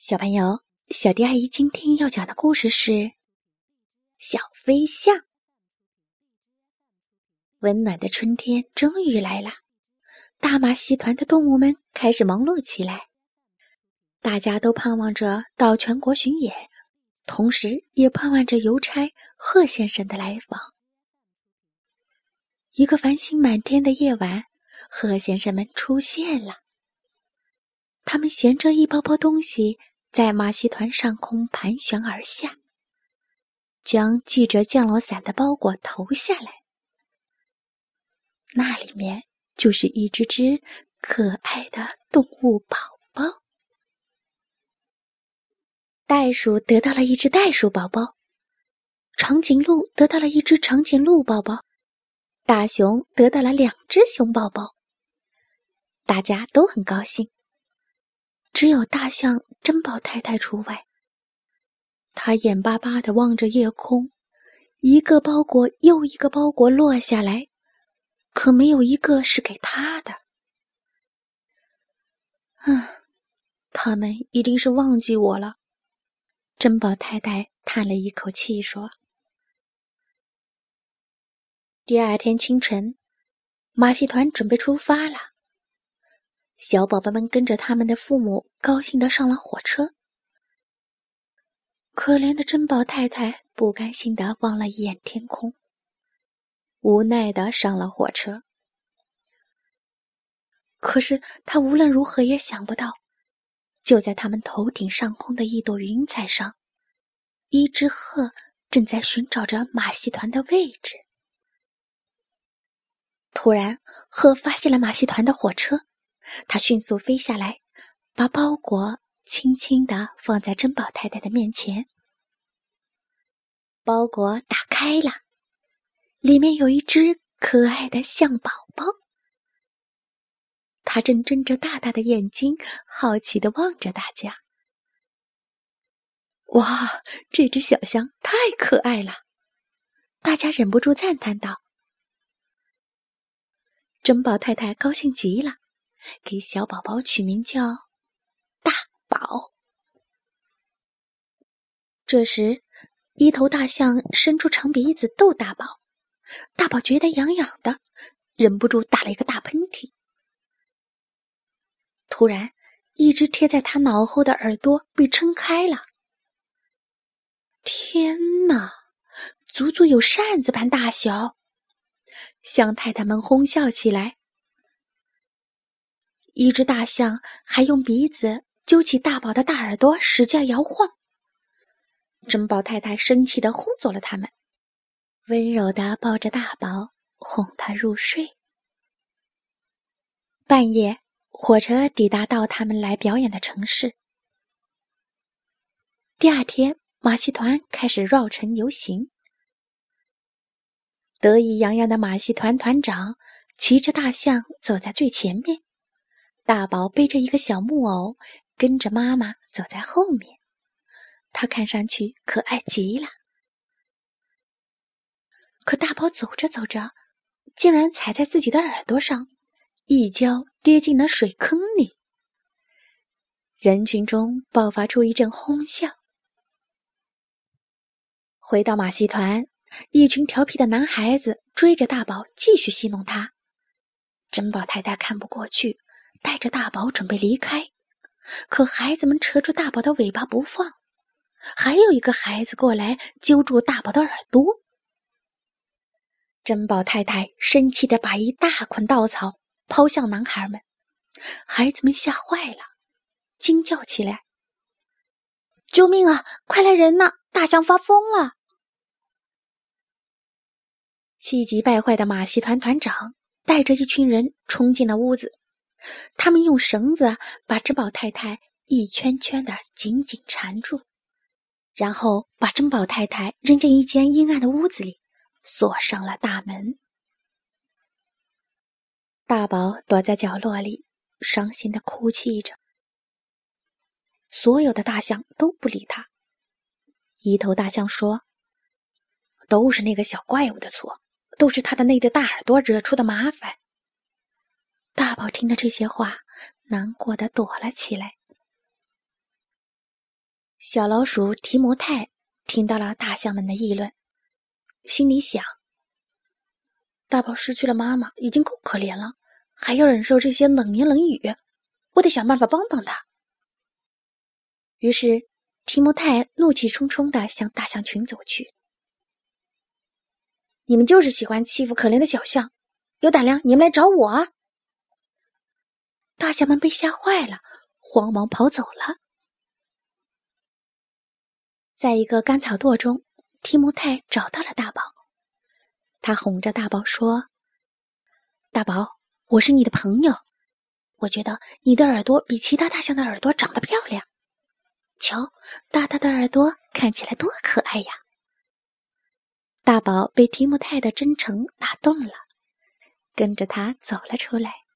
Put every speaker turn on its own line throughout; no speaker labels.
小朋友，小迪阿姨今天要讲的故事是《小飞象》。温暖的春天终于来了，大马戏团的动物们开始忙碌起来。大家都盼望着到全国巡演，同时也盼望着邮差贺先生的来访。一个繁星满天的夜晚，贺先生们出现了。他们衔着一包包东西。在马戏团上空盘旋而下，将系着降落伞的包裹投下来。那里面就是一只只可爱的动物宝宝。袋鼠得到了一只袋鼠宝宝，长颈鹿得到了一只长颈鹿宝宝，大熊得到了两只熊宝宝。大家都很高兴。只有大象珍宝太太除外。他眼巴巴的望着夜空，一个包裹又一个包裹落下来，可没有一个是给他的。嗯，他们一定是忘记我了。珍宝太太叹了一口气说：“第二天清晨，马戏团准备出发了。”小宝宝们跟着他们的父母，高兴的上了火车。可怜的珍宝太太不甘心的望了一眼天空，无奈的上了火车。可是他无论如何也想不到，就在他们头顶上空的一朵云彩上，一只鹤正在寻找着马戏团的位置。突然，鹤发现了马戏团的火车。他迅速飞下来，把包裹轻轻地放在珍宝太太的面前。包裹打开了，里面有一只可爱的象宝宝。它正睁着大大的眼睛，好奇地望着大家。哇，这只小象太可爱了！大家忍不住赞叹道。珍宝太太高兴极了。给小宝宝取名叫大宝。这时，一头大象伸出长鼻子逗大宝，大宝觉得痒痒的，忍不住打了一个大喷嚏。突然，一只贴在他脑后的耳朵被撑开了。天哪，足足有扇子般大小！象太太们哄笑起来。一只大象还用鼻子揪起大宝的大耳朵，使劲摇晃。珍宝太太生气的轰走了他们，温柔的抱着大宝，哄他入睡。半夜，火车抵达到他们来表演的城市。第二天，马戏团开始绕城游行。得意洋洋的马戏团团长骑着大象走在最前面。大宝背着一个小木偶，跟着妈妈走在后面。他看上去可爱极了。可大宝走着走着，竟然踩在自己的耳朵上，一跤跌进了水坑里。人群中爆发出一阵哄笑。回到马戏团，一群调皮的男孩子追着大宝，继续戏弄他。珍宝太太看不过去。带着大宝准备离开，可孩子们扯住大宝的尾巴不放，还有一个孩子过来揪住大宝的耳朵。珍宝太太生气的把一大捆稻草抛向男孩们，孩子们吓坏了，惊叫起来：“救命啊！快来人呐！大象发疯了！”气急败坏的马戏团团长带着一群人冲进了屋子。他们用绳子把珍宝太太一圈圈的紧紧缠住，然后把珍宝太太扔进一间阴暗的屋子里，锁上了大门。大宝躲在角落里，伤心的哭泣着。所有的大象都不理他。一头大象说：“都是那个小怪物的错，都是他的那对大耳朵惹出的麻烦。”宝听着这些话，难过的躲了起来。小老鼠提摩太听到了大象们的议论，心里想：大宝失去了妈妈，已经够可怜了，还要忍受这些冷言冷语，我得想办法帮帮他。于是，提摩太怒气冲冲的向大象群走去。你们就是喜欢欺负可怜的小象，有胆量你们来找我啊！大象们被吓坏了，慌忙跑走了。在一个干草垛中，提摩太找到了大宝。他哄着大宝说：“大宝，我是你的朋友，我觉得你的耳朵比其他大象的耳朵长得漂亮。瞧，大大的耳朵看起来多可爱呀！”大宝被提摩太的真诚打动了，跟着他走了出来。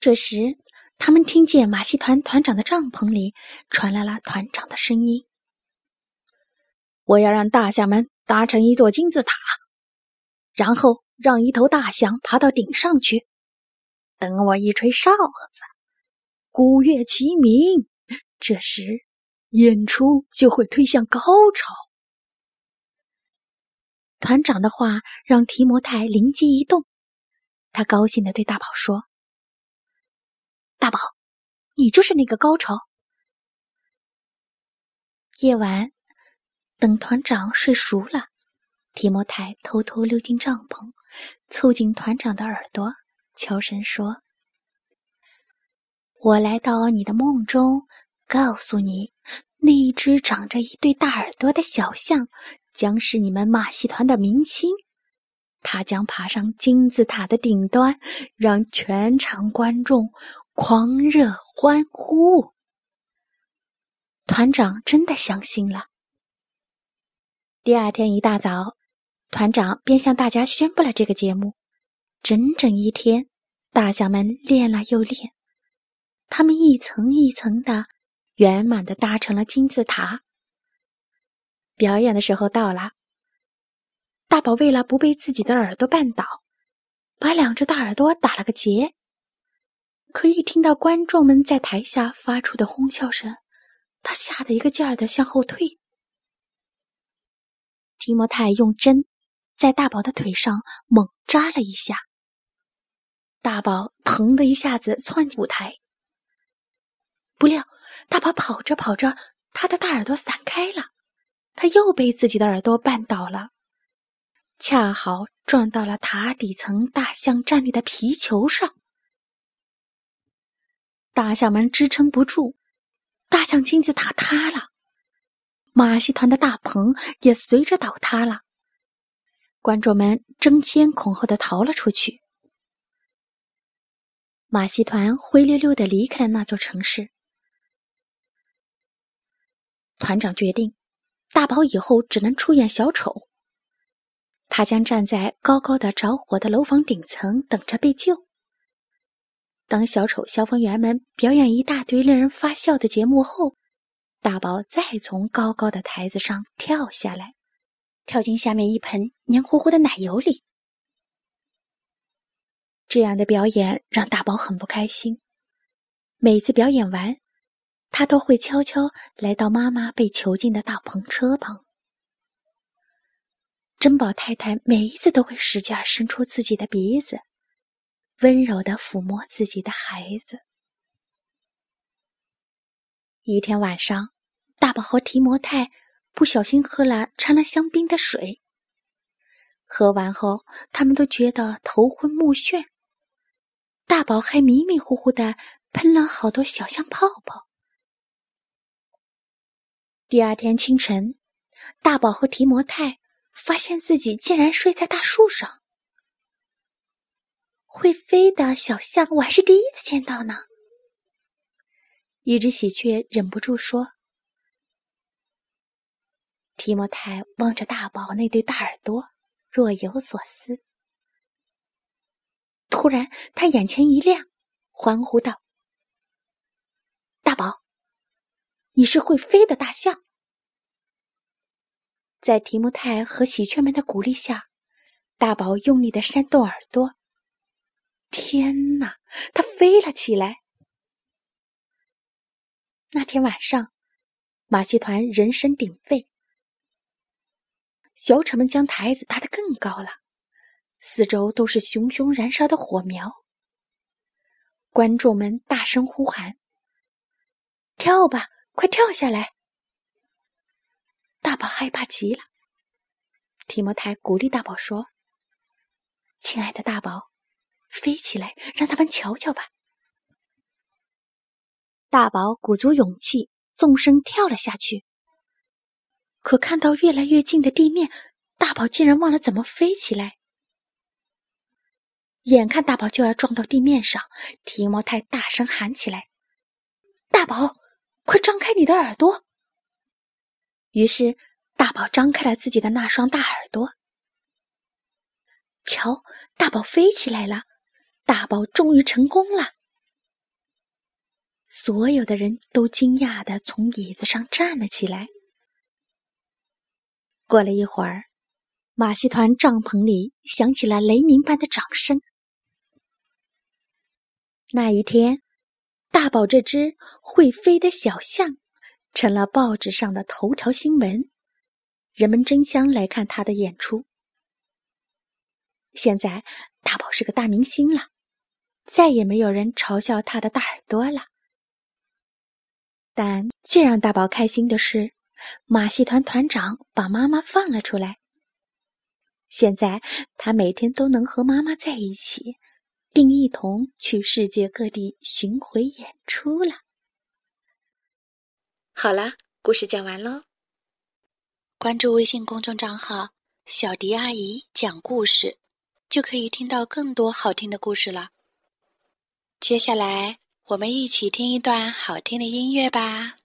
这时，他们听见马戏团团长的帐篷里传来了团长的声音：“我要让大象们搭成一座金字塔，然后让一头大象爬到顶上去。等我一吹哨子，鼓乐齐鸣，这时演出就会推向高潮。”团长的话让提摩太灵机一动，他高兴地对大宝说。大宝，你就是那个高潮。夜晚，等团长睡熟了，提莫太偷偷溜进帐篷，凑近团长的耳朵，悄声说：“我来到你的梦中，告诉你，那一只长着一对大耳朵的小象，将是你们马戏团的明星。它将爬上金字塔的顶端，让全场观众。”狂热欢呼！团长真的相信了。第二天一大早，团长便向大家宣布了这个节目。整整一天，大象们练了又练，他们一层一层的圆满的搭成了金字塔。表演的时候到了，大宝为了不被自己的耳朵绊倒，把两只大耳朵打了个结。可以听到观众们在台下发出的哄笑声，他吓得一个劲儿的向后退。提摩太用针在大宝的腿上猛扎了一下，大宝疼的一下子窜进舞台。不料大宝跑着跑着，他的大耳朵散开了，他又被自己的耳朵绊倒了，恰好撞到了塔底层大象站立的皮球上。大象们支撑不住，大象金字塔塌了，马戏团的大棚也随着倒塌了。观众们争先恐后的逃了出去，马戏团灰溜溜的离开了那座城市。团长决定，大宝以后只能出演小丑，他将站在高高的着火的楼房顶层，等着被救。当小丑消防员们表演一大堆令人发笑的节目后，大宝再从高高的台子上跳下来，跳进下面一盆黏糊糊的奶油里。这样的表演让大宝很不开心。每次表演完，他都会悄悄来到妈妈被囚禁的大篷车旁。珍宝太太每一次都会使劲伸出自己的鼻子。温柔的抚摸自己的孩子。一天晚上，大宝和提摩太不小心喝了掺了香槟的水。喝完后，他们都觉得头昏目眩。大宝还迷迷糊糊的喷了好多小香泡泡。第二天清晨，大宝和提摩太发现自己竟然睡在大树上。会飞的小象，我还是第一次见到呢。一只喜鹊忍不住说：“提莫泰望着大宝那对大耳朵，若有所思。突然，他眼前一亮，欢呼道：‘大宝，你是会飞的大象！’在提莫泰和喜鹊们的鼓励下，大宝用力的扇动耳朵。”天哪！它飞了起来。那天晚上，马戏团人声鼎沸，小丑们将台子搭得更高了，四周都是熊熊燃烧的火苗。观众们大声呼喊：“跳吧，快跳下来！”大宝害怕极了。提莫台鼓励大宝说：“亲爱的大宝，飞起来，让他们瞧瞧吧。”大宝鼓足勇气，纵身跳了下去。可看到越来越近的地面，大宝竟然忘了怎么飞起来。眼看大宝就要撞到地面上，提莫太大声喊起来：“大宝，快张开你的耳朵！”于是，大宝张开了自己的那双大耳朵。瞧，大宝飞起来了！大宝终于成功了。所有的人都惊讶的从椅子上站了起来。过了一会儿，马戏团帐篷里响起了雷鸣般的掌声。那一天，大宝这只会飞的小象成了报纸上的头条新闻，人们争相来看他的演出。现在，大宝是个大明星了，再也没有人嘲笑他的大耳朵了。但最让大宝开心的是，马戏团团长把妈妈放了出来。现在他每天都能和妈妈在一起，并一同去世界各地巡回演出了。好啦，故事讲完喽。关注微信公众账号“小迪阿姨讲故事”，就可以听到更多好听的故事了。接下来。我们一起听一段好听的音乐吧。